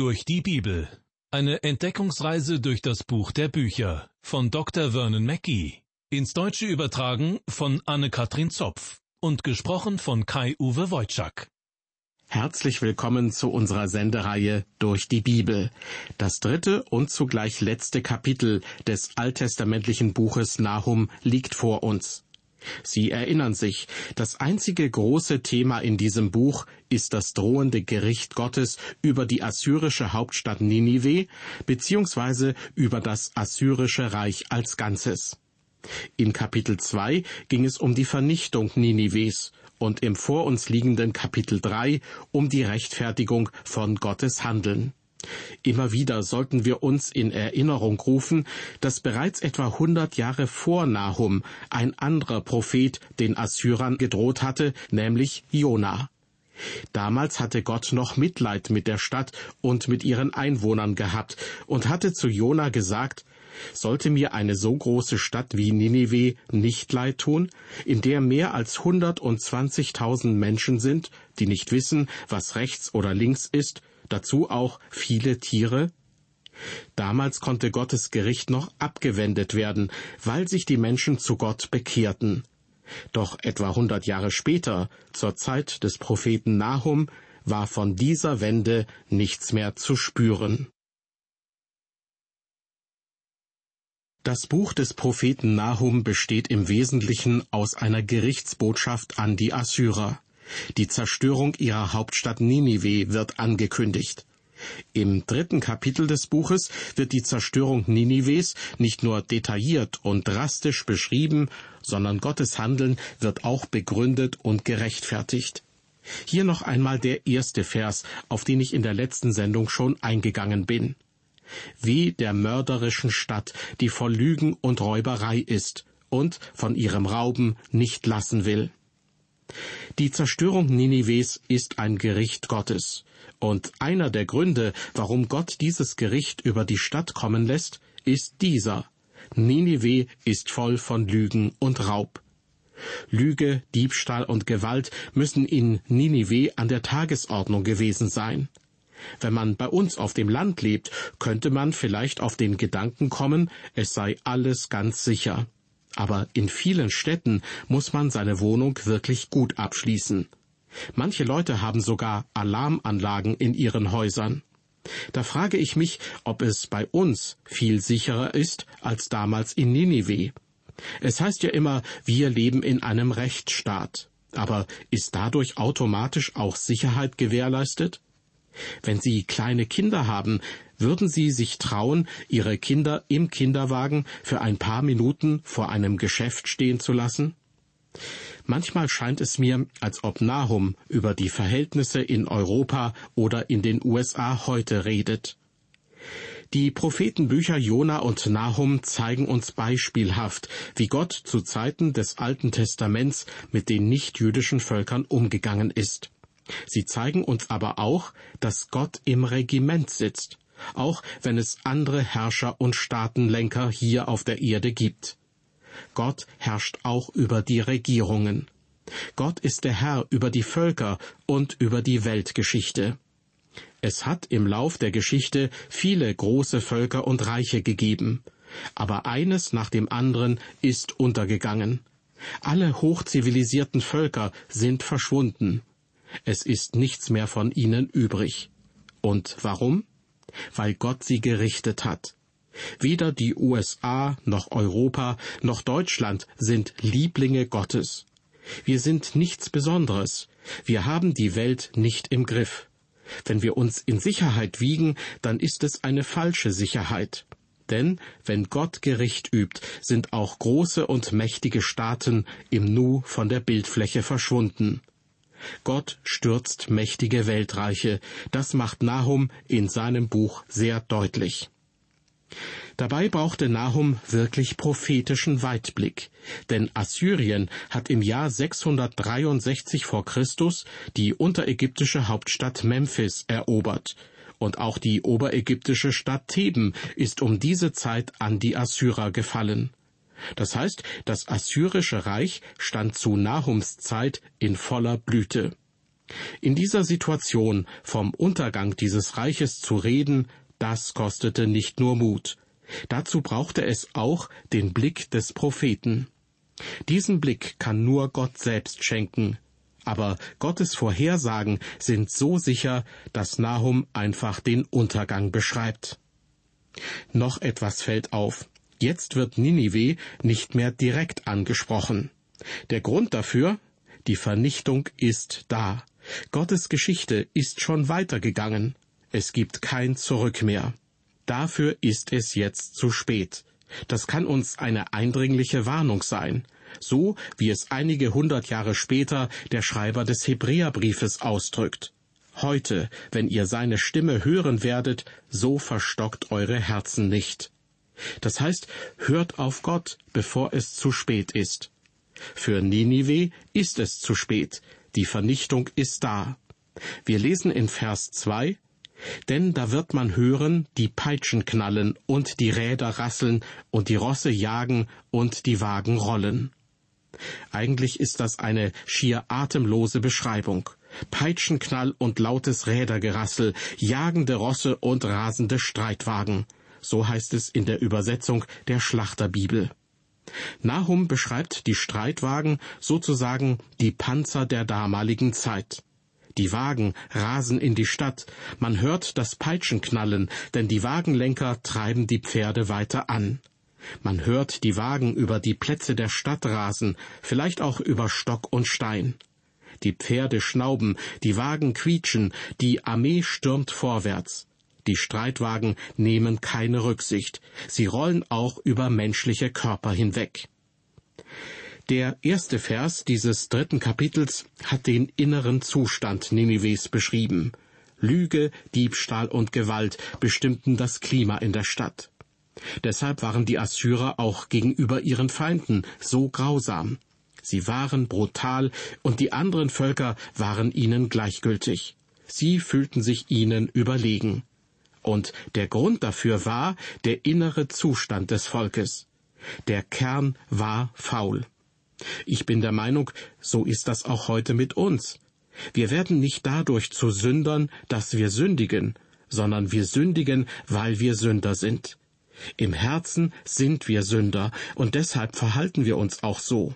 Durch die Bibel. Eine Entdeckungsreise durch das Buch der Bücher von Dr. Vernon Mackey. Ins Deutsche übertragen von Anne-Katrin Zopf und gesprochen von Kai-Uwe Wojczak. Herzlich willkommen zu unserer Sendereihe Durch die Bibel. Das dritte und zugleich letzte Kapitel des alttestamentlichen Buches Nahum liegt vor uns. Sie erinnern sich, das einzige große Thema in diesem Buch ist das drohende Gericht Gottes über die assyrische Hauptstadt Ninive beziehungsweise über das assyrische Reich als Ganzes. In Kapitel 2 ging es um die Vernichtung Ninives und im vor uns liegenden Kapitel 3 um die Rechtfertigung von Gottes Handeln. Immer wieder sollten wir uns in Erinnerung rufen, dass bereits etwa hundert Jahre vor Nahum ein anderer Prophet den Assyrern gedroht hatte, nämlich Jona. Damals hatte Gott noch Mitleid mit der Stadt und mit ihren Einwohnern gehabt und hatte zu Jona gesagt, sollte mir eine so große Stadt wie Ninive nicht leid tun, in der mehr als hundertundzwanzigtausend Menschen sind, die nicht wissen, was rechts oder links ist, dazu auch viele Tiere? Damals konnte Gottes Gericht noch abgewendet werden, weil sich die Menschen zu Gott bekehrten. Doch etwa hundert Jahre später, zur Zeit des Propheten Nahum, war von dieser Wende nichts mehr zu spüren. Das Buch des Propheten Nahum besteht im Wesentlichen aus einer Gerichtsbotschaft an die Assyrer. Die Zerstörung ihrer Hauptstadt Ninive wird angekündigt. Im dritten Kapitel des Buches wird die Zerstörung Ninives nicht nur detailliert und drastisch beschrieben, sondern Gottes Handeln wird auch begründet und gerechtfertigt. Hier noch einmal der erste Vers, auf den ich in der letzten Sendung schon eingegangen bin. Wie der mörderischen Stadt, die voll Lügen und Räuberei ist und von ihrem Rauben nicht lassen will. Die Zerstörung Ninives ist ein Gericht Gottes. Und einer der Gründe, warum Gott dieses Gericht über die Stadt kommen lässt, ist dieser. Ninive ist voll von Lügen und Raub. Lüge, Diebstahl und Gewalt müssen in Ninive an der Tagesordnung gewesen sein. Wenn man bei uns auf dem Land lebt, könnte man vielleicht auf den Gedanken kommen, es sei alles ganz sicher. Aber in vielen Städten muss man seine Wohnung wirklich gut abschließen. Manche Leute haben sogar Alarmanlagen in ihren Häusern. Da frage ich mich, ob es bei uns viel sicherer ist als damals in Ninive. Es heißt ja immer, wir leben in einem Rechtsstaat. Aber ist dadurch automatisch auch Sicherheit gewährleistet? Wenn Sie kleine Kinder haben, würden Sie sich trauen, Ihre Kinder im Kinderwagen für ein paar Minuten vor einem Geschäft stehen zu lassen? Manchmal scheint es mir, als ob Nahum über die Verhältnisse in Europa oder in den USA heute redet. Die Prophetenbücher Jona und Nahum zeigen uns beispielhaft, wie Gott zu Zeiten des Alten Testaments mit den nichtjüdischen Völkern umgegangen ist. Sie zeigen uns aber auch, dass Gott im Regiment sitzt, auch wenn es andere Herrscher und Staatenlenker hier auf der Erde gibt. Gott herrscht auch über die Regierungen. Gott ist der Herr über die Völker und über die Weltgeschichte. Es hat im Lauf der Geschichte viele große Völker und Reiche gegeben, aber eines nach dem anderen ist untergegangen. Alle hochzivilisierten Völker sind verschwunden. Es ist nichts mehr von ihnen übrig. Und warum? Weil Gott sie gerichtet hat. Weder die USA noch Europa noch Deutschland sind Lieblinge Gottes. Wir sind nichts Besonderes. Wir haben die Welt nicht im Griff. Wenn wir uns in Sicherheit wiegen, dann ist es eine falsche Sicherheit. Denn wenn Gott Gericht übt, sind auch große und mächtige Staaten im Nu von der Bildfläche verschwunden. Gott stürzt mächtige Weltreiche, das macht Nahum in seinem Buch sehr deutlich. Dabei brauchte Nahum wirklich prophetischen Weitblick, denn Assyrien hat im Jahr 663 vor Christus die unterägyptische Hauptstadt Memphis erobert, und auch die oberägyptische Stadt Theben ist um diese Zeit an die Assyrer gefallen. Das heißt, das assyrische Reich stand zu Nahums Zeit in voller Blüte. In dieser Situation vom Untergang dieses Reiches zu reden, das kostete nicht nur Mut. Dazu brauchte es auch den Blick des Propheten. Diesen Blick kann nur Gott selbst schenken. Aber Gottes Vorhersagen sind so sicher, dass Nahum einfach den Untergang beschreibt. Noch etwas fällt auf. Jetzt wird Ninive nicht mehr direkt angesprochen. Der Grund dafür? Die Vernichtung ist da. Gottes Geschichte ist schon weitergegangen. Es gibt kein Zurück mehr. Dafür ist es jetzt zu spät. Das kann uns eine eindringliche Warnung sein, so wie es einige hundert Jahre später der Schreiber des Hebräerbriefes ausdrückt. Heute, wenn ihr seine Stimme hören werdet, so verstockt eure Herzen nicht. Das heißt, hört auf Gott, bevor es zu spät ist. Für Ninive ist es zu spät, die Vernichtung ist da. Wir lesen in Vers 2, denn da wird man hören, die Peitschen knallen und die Räder rasseln und die Rosse jagen und die Wagen rollen. Eigentlich ist das eine schier atemlose Beschreibung. Peitschenknall und lautes Rädergerassel, jagende Rosse und rasende Streitwagen. So heißt es in der Übersetzung der Schlachterbibel. Nahum beschreibt die Streitwagen sozusagen die Panzer der damaligen Zeit. Die Wagen rasen in die Stadt, man hört das Peitschenknallen, denn die Wagenlenker treiben die Pferde weiter an. Man hört die Wagen über die Plätze der Stadt rasen, vielleicht auch über Stock und Stein. Die Pferde schnauben, die Wagen quietschen, die Armee stürmt vorwärts. Die Streitwagen nehmen keine Rücksicht. Sie rollen auch über menschliche Körper hinweg. Der erste Vers dieses dritten Kapitels hat den inneren Zustand Ninives beschrieben. Lüge, Diebstahl und Gewalt bestimmten das Klima in der Stadt. Deshalb waren die Assyrer auch gegenüber ihren Feinden so grausam. Sie waren brutal und die anderen Völker waren ihnen gleichgültig. Sie fühlten sich ihnen überlegen. Und der Grund dafür war der innere Zustand des Volkes. Der Kern war faul. Ich bin der Meinung, so ist das auch heute mit uns. Wir werden nicht dadurch zu Sündern, dass wir sündigen, sondern wir sündigen, weil wir Sünder sind. Im Herzen sind wir Sünder, und deshalb verhalten wir uns auch so.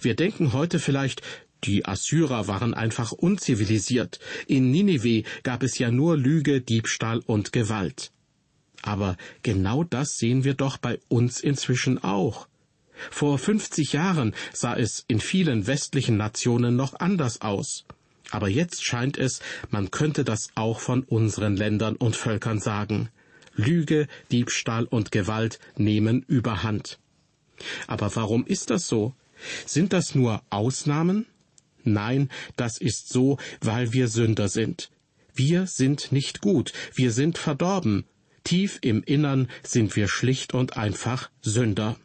Wir denken heute vielleicht, die Assyrer waren einfach unzivilisiert. In Ninive gab es ja nur Lüge, Diebstahl und Gewalt. Aber genau das sehen wir doch bei uns inzwischen auch. Vor 50 Jahren sah es in vielen westlichen Nationen noch anders aus. Aber jetzt scheint es, man könnte das auch von unseren Ländern und Völkern sagen. Lüge, Diebstahl und Gewalt nehmen überhand. Aber warum ist das so? Sind das nur Ausnahmen? Nein, das ist so, weil wir Sünder sind. Wir sind nicht gut, wir sind verdorben. Tief im Innern sind wir schlicht und einfach Sünder.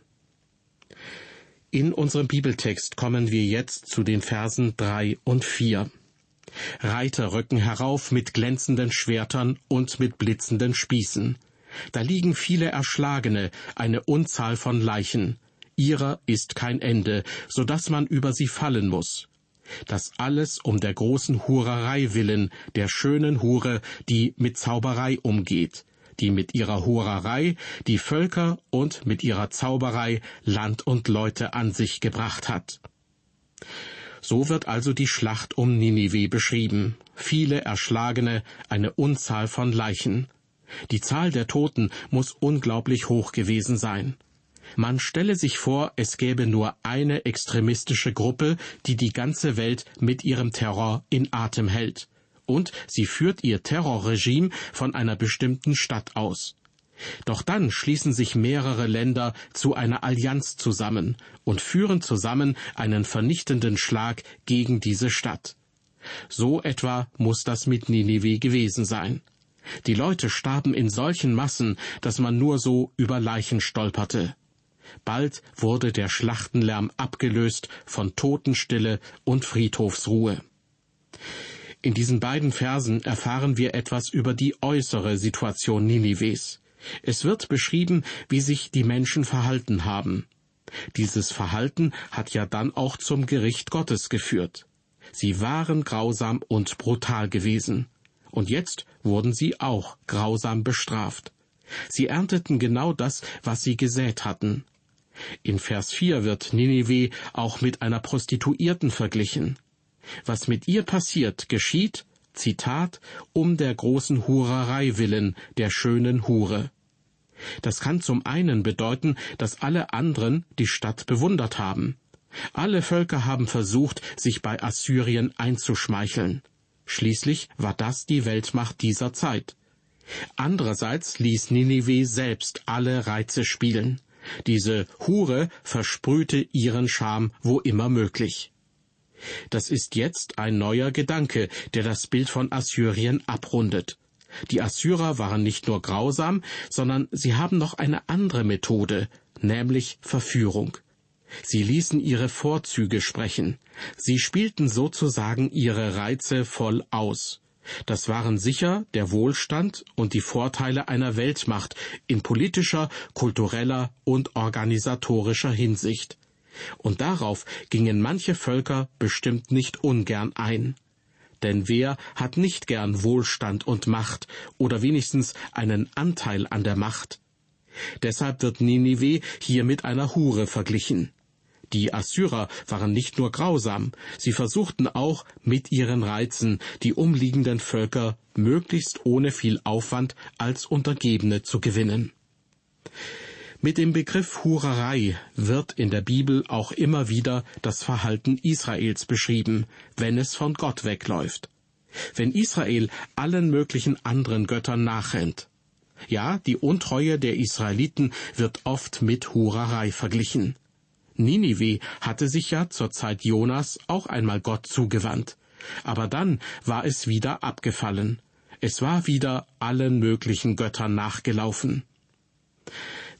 In unserem Bibeltext kommen wir jetzt zu den Versen drei und vier. Reiter rücken herauf mit glänzenden Schwertern und mit blitzenden Spießen. Da liegen viele Erschlagene, eine Unzahl von Leichen. Ihrer ist kein Ende, so dass man über sie fallen muss. Das alles um der großen Hurerei willen, der schönen Hure, die mit Zauberei umgeht, die mit ihrer Hurerei die Völker und mit ihrer Zauberei Land und Leute an sich gebracht hat. So wird also die Schlacht um Ninive beschrieben. Viele Erschlagene, eine Unzahl von Leichen. Die Zahl der Toten muss unglaublich hoch gewesen sein. Man stelle sich vor, es gäbe nur eine extremistische Gruppe, die die ganze Welt mit ihrem Terror in Atem hält. Und sie führt ihr Terrorregime von einer bestimmten Stadt aus. Doch dann schließen sich mehrere Länder zu einer Allianz zusammen und führen zusammen einen vernichtenden Schlag gegen diese Stadt. So etwa muss das mit Ninive gewesen sein. Die Leute starben in solchen Massen, dass man nur so über Leichen stolperte. Bald wurde der Schlachtenlärm abgelöst von Totenstille und Friedhofsruhe. In diesen beiden Versen erfahren wir etwas über die äußere Situation Ninives. Es wird beschrieben, wie sich die Menschen verhalten haben. Dieses Verhalten hat ja dann auch zum Gericht Gottes geführt. Sie waren grausam und brutal gewesen. Und jetzt wurden sie auch grausam bestraft. Sie ernteten genau das, was sie gesät hatten. In Vers 4 wird Ninive auch mit einer Prostituierten verglichen. Was mit ihr passiert, geschieht, Zitat, um der großen Hurerei willen, der schönen Hure. Das kann zum einen bedeuten, dass alle anderen die Stadt bewundert haben. Alle Völker haben versucht, sich bei Assyrien einzuschmeicheln. Schließlich war das die Weltmacht dieser Zeit. Andererseits ließ Ninive selbst alle Reize spielen. Diese Hure versprühte ihren Charme wo immer möglich. Das ist jetzt ein neuer Gedanke, der das Bild von Assyrien abrundet. Die Assyrer waren nicht nur grausam, sondern sie haben noch eine andere Methode, nämlich Verführung. Sie ließen ihre Vorzüge sprechen. Sie spielten sozusagen ihre Reize voll aus. Das waren sicher der Wohlstand und die Vorteile einer Weltmacht in politischer, kultureller und organisatorischer Hinsicht. Und darauf gingen manche Völker bestimmt nicht ungern ein. Denn wer hat nicht gern Wohlstand und Macht oder wenigstens einen Anteil an der Macht? Deshalb wird Ninive hier mit einer Hure verglichen. Die Assyrer waren nicht nur grausam, sie versuchten auch mit ihren Reizen die umliegenden Völker möglichst ohne viel Aufwand als Untergebene zu gewinnen. Mit dem Begriff Hurerei wird in der Bibel auch immer wieder das Verhalten Israels beschrieben, wenn es von Gott wegläuft. Wenn Israel allen möglichen anderen Göttern nachrennt. Ja, die Untreue der Israeliten wird oft mit Hurerei verglichen. Ninive hatte sich ja zur Zeit Jonas auch einmal Gott zugewandt. Aber dann war es wieder abgefallen. Es war wieder allen möglichen Göttern nachgelaufen.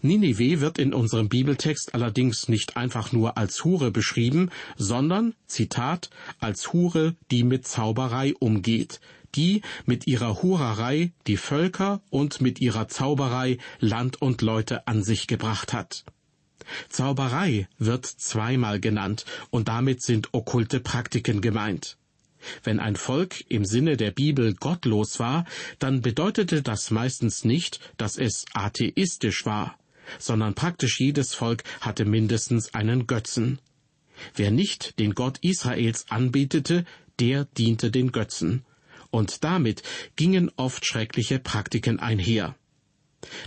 Ninive wird in unserem Bibeltext allerdings nicht einfach nur als Hure beschrieben, sondern, Zitat, als Hure, die mit Zauberei umgeht, die mit ihrer Hurerei die Völker und mit ihrer Zauberei Land und Leute an sich gebracht hat. Zauberei wird zweimal genannt, und damit sind okkulte Praktiken gemeint. Wenn ein Volk im Sinne der Bibel gottlos war, dann bedeutete das meistens nicht, dass es atheistisch war sondern praktisch jedes Volk hatte mindestens einen Götzen. Wer nicht den Gott Israels anbetete, der diente den Götzen. Und damit gingen oft schreckliche Praktiken einher.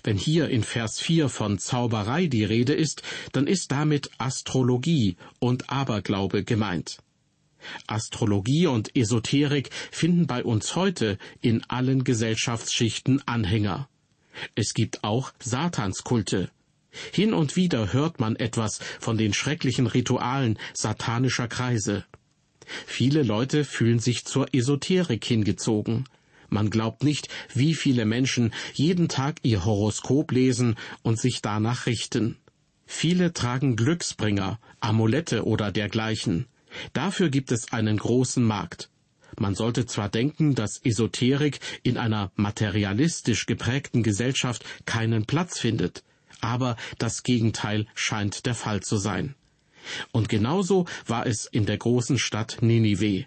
Wenn hier in Vers 4 von Zauberei die Rede ist, dann ist damit Astrologie und Aberglaube gemeint. Astrologie und Esoterik finden bei uns heute in allen Gesellschaftsschichten Anhänger. Es gibt auch Satanskulte. Hin und wieder hört man etwas von den schrecklichen Ritualen satanischer Kreise. Viele Leute fühlen sich zur Esoterik hingezogen. Man glaubt nicht, wie viele Menschen jeden Tag ihr Horoskop lesen und sich danach richten. Viele tragen Glücksbringer, Amulette oder dergleichen. Dafür gibt es einen großen Markt. Man sollte zwar denken, dass Esoterik in einer materialistisch geprägten Gesellschaft keinen Platz findet, aber das Gegenteil scheint der Fall zu sein. Und genauso war es in der großen Stadt Ninive.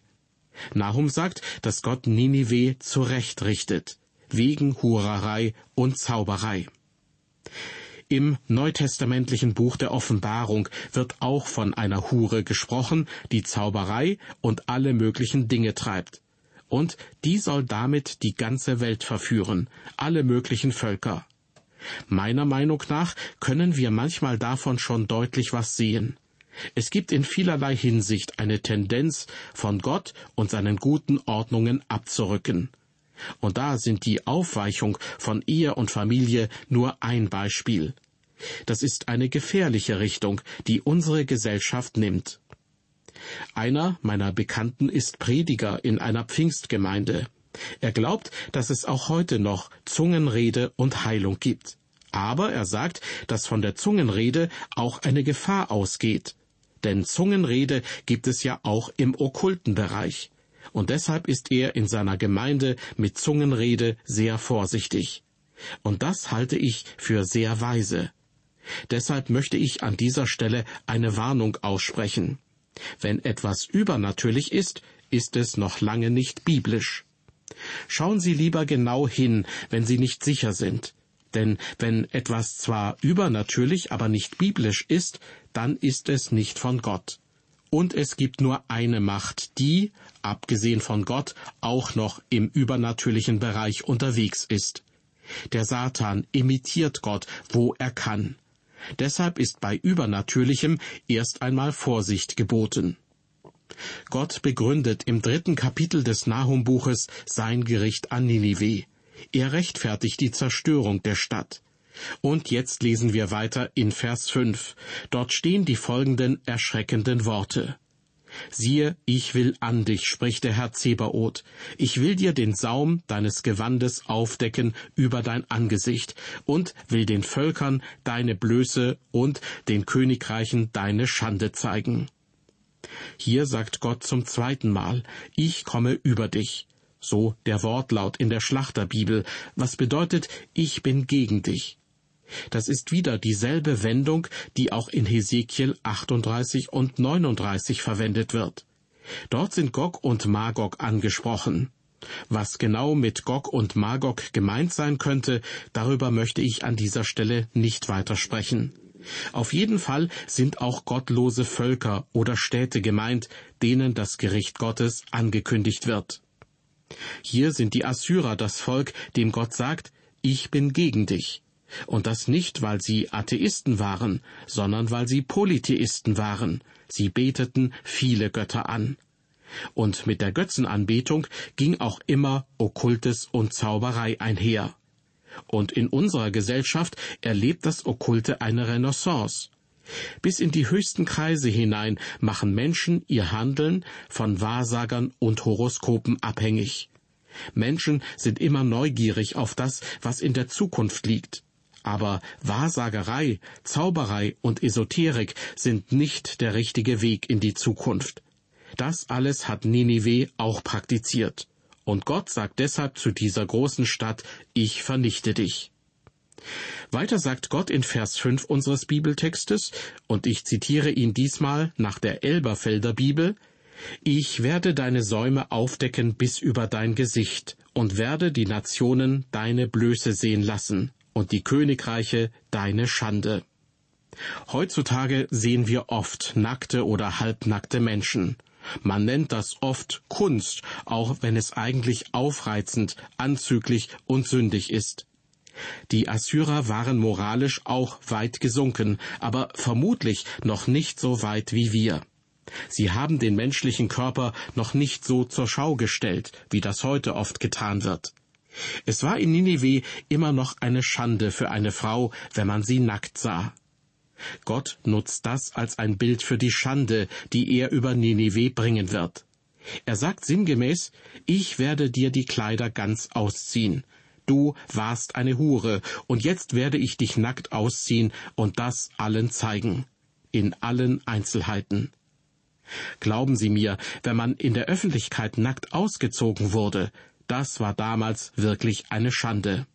Nahum sagt, dass Gott Ninive zurechtrichtet, wegen Hurerei und Zauberei. Im neutestamentlichen Buch der Offenbarung wird auch von einer Hure gesprochen, die Zauberei und alle möglichen Dinge treibt. Und die soll damit die ganze Welt verführen, alle möglichen Völker. Meiner Meinung nach können wir manchmal davon schon deutlich was sehen. Es gibt in vielerlei Hinsicht eine Tendenz, von Gott und seinen guten Ordnungen abzurücken. Und da sind die Aufweichung von Ehe und Familie nur ein Beispiel. Das ist eine gefährliche Richtung, die unsere Gesellschaft nimmt. Einer meiner Bekannten ist Prediger in einer Pfingstgemeinde. Er glaubt, dass es auch heute noch Zungenrede und Heilung gibt. Aber er sagt, dass von der Zungenrede auch eine Gefahr ausgeht. Denn Zungenrede gibt es ja auch im okkulten Bereich und deshalb ist er in seiner Gemeinde mit Zungenrede sehr vorsichtig. Und das halte ich für sehr weise. Deshalb möchte ich an dieser Stelle eine Warnung aussprechen. Wenn etwas übernatürlich ist, ist es noch lange nicht biblisch. Schauen Sie lieber genau hin, wenn Sie nicht sicher sind. Denn wenn etwas zwar übernatürlich, aber nicht biblisch ist, dann ist es nicht von Gott. Und es gibt nur eine Macht, die, abgesehen von Gott, auch noch im übernatürlichen Bereich unterwegs ist. Der Satan imitiert Gott, wo er kann. Deshalb ist bei Übernatürlichem erst einmal Vorsicht geboten. Gott begründet im dritten Kapitel des Nahumbuches sein Gericht an Ninive. Er rechtfertigt die Zerstörung der Stadt. Und jetzt lesen wir weiter in Vers 5. Dort stehen die folgenden erschreckenden Worte. Siehe, ich will an dich, spricht der Herr Zebaoth. Ich will dir den Saum deines Gewandes aufdecken über dein Angesicht und will den Völkern deine Blöße und den Königreichen deine Schande zeigen. Hier sagt Gott zum zweiten Mal, ich komme über dich. So der Wortlaut in der Schlachterbibel, was bedeutet, ich bin gegen dich. Das ist wieder dieselbe Wendung, die auch in Hesekiel 38 und 39 verwendet wird. Dort sind Gog und Magog angesprochen. Was genau mit Gog und Magog gemeint sein könnte, darüber möchte ich an dieser Stelle nicht weiter sprechen. Auf jeden Fall sind auch gottlose Völker oder Städte gemeint, denen das Gericht Gottes angekündigt wird. Hier sind die Assyrer das Volk, dem Gott sagt, ich bin gegen dich. Und das nicht, weil sie Atheisten waren, sondern weil sie Polytheisten waren. Sie beteten viele Götter an. Und mit der Götzenanbetung ging auch immer Okkultes und Zauberei einher. Und in unserer Gesellschaft erlebt das Okkulte eine Renaissance. Bis in die höchsten Kreise hinein machen Menschen ihr Handeln von Wahrsagern und Horoskopen abhängig. Menschen sind immer neugierig auf das, was in der Zukunft liegt. Aber Wahrsagerei, Zauberei und Esoterik sind nicht der richtige Weg in die Zukunft. Das alles hat Ninive auch praktiziert. Und Gott sagt deshalb zu dieser großen Stadt, ich vernichte dich. Weiter sagt Gott in Vers 5 unseres Bibeltextes, und ich zitiere ihn diesmal nach der Elberfelder Bibel, Ich werde deine Säume aufdecken bis über dein Gesicht und werde die Nationen deine Blöße sehen lassen und die Königreiche deine Schande. Heutzutage sehen wir oft nackte oder halbnackte Menschen. Man nennt das oft Kunst, auch wenn es eigentlich aufreizend, anzüglich und sündig ist. Die Assyrer waren moralisch auch weit gesunken, aber vermutlich noch nicht so weit wie wir. Sie haben den menschlichen Körper noch nicht so zur Schau gestellt, wie das heute oft getan wird. Es war in Ninive immer noch eine Schande für eine Frau, wenn man sie nackt sah. Gott nutzt das als ein Bild für die Schande, die er über Ninive bringen wird. Er sagt sinngemäß, ich werde dir die Kleider ganz ausziehen. Du warst eine Hure, und jetzt werde ich dich nackt ausziehen und das allen zeigen. In allen Einzelheiten. Glauben Sie mir, wenn man in der Öffentlichkeit nackt ausgezogen wurde, das war damals wirklich eine Schande.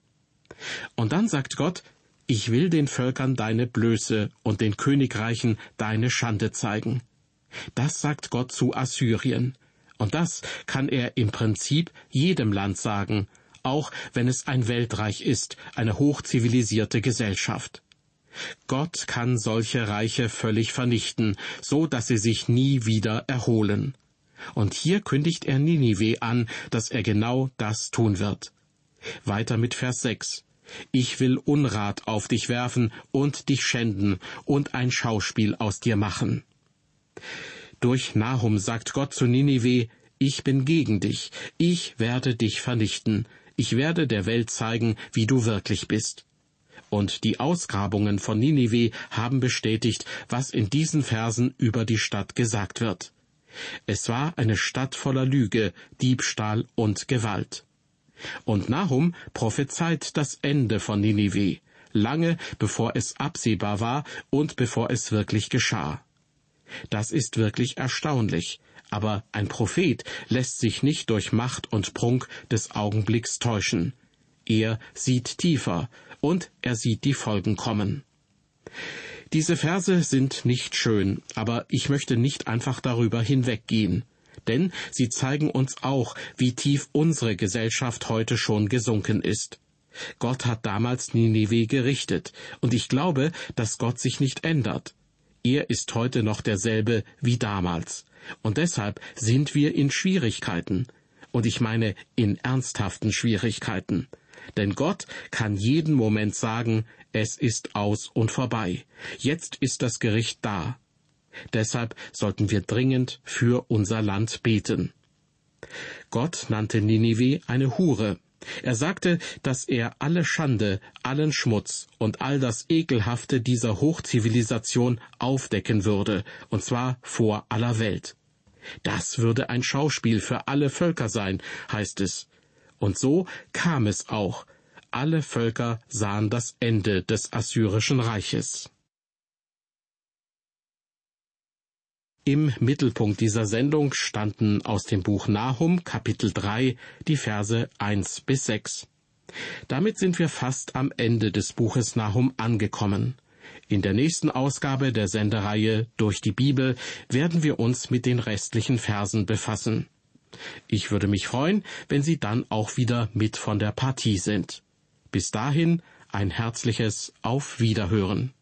Und dann sagt Gott, ich will den Völkern deine Blöße und den Königreichen deine Schande zeigen. Das sagt Gott zu Assyrien. Und das kann er im Prinzip jedem Land sagen, auch wenn es ein Weltreich ist, eine hochzivilisierte Gesellschaft. Gott kann solche Reiche völlig vernichten, so dass sie sich nie wieder erholen. Und hier kündigt er Ninive an, dass er genau das tun wird. Weiter mit Vers 6. Ich will Unrat auf dich werfen und dich schänden und ein Schauspiel aus dir machen. Durch Nahum sagt Gott zu Ninive, ich bin gegen dich, ich werde dich vernichten, ich werde der Welt zeigen, wie du wirklich bist. Und die Ausgrabungen von Ninive haben bestätigt, was in diesen Versen über die Stadt gesagt wird. Es war eine Stadt voller Lüge, Diebstahl und Gewalt. Und Nahum prophezeit das Ende von Ninive, lange bevor es absehbar war und bevor es wirklich geschah. Das ist wirklich erstaunlich, aber ein Prophet lässt sich nicht durch Macht und Prunk des Augenblicks täuschen. Er sieht tiefer und er sieht die Folgen kommen. Diese Verse sind nicht schön, aber ich möchte nicht einfach darüber hinweggehen. denn sie zeigen uns auch, wie tief unsere Gesellschaft heute schon gesunken ist. Gott hat damals Ninive gerichtet, und ich glaube, dass Gott sich nicht ändert. Er ist heute noch derselbe wie damals. Und deshalb sind wir in Schwierigkeiten. Und ich meine in ernsthaften Schwierigkeiten. Denn Gott kann jeden Moment sagen, es ist aus und vorbei. Jetzt ist das Gericht da. Deshalb sollten wir dringend für unser Land beten. Gott nannte Ninive eine Hure. Er sagte, dass er alle Schande, allen Schmutz und all das Ekelhafte dieser Hochzivilisation aufdecken würde, und zwar vor aller Welt. Das würde ein Schauspiel für alle Völker sein, heißt es. Und so kam es auch. Alle Völker sahen das Ende des assyrischen Reiches. Im Mittelpunkt dieser Sendung standen aus dem Buch Nahum Kapitel 3 die Verse 1 bis 6. Damit sind wir fast am Ende des Buches Nahum angekommen. In der nächsten Ausgabe der Sendereihe Durch die Bibel werden wir uns mit den restlichen Versen befassen. Ich würde mich freuen, wenn Sie dann auch wieder mit von der Partie sind. Bis dahin ein herzliches Auf Wiederhören.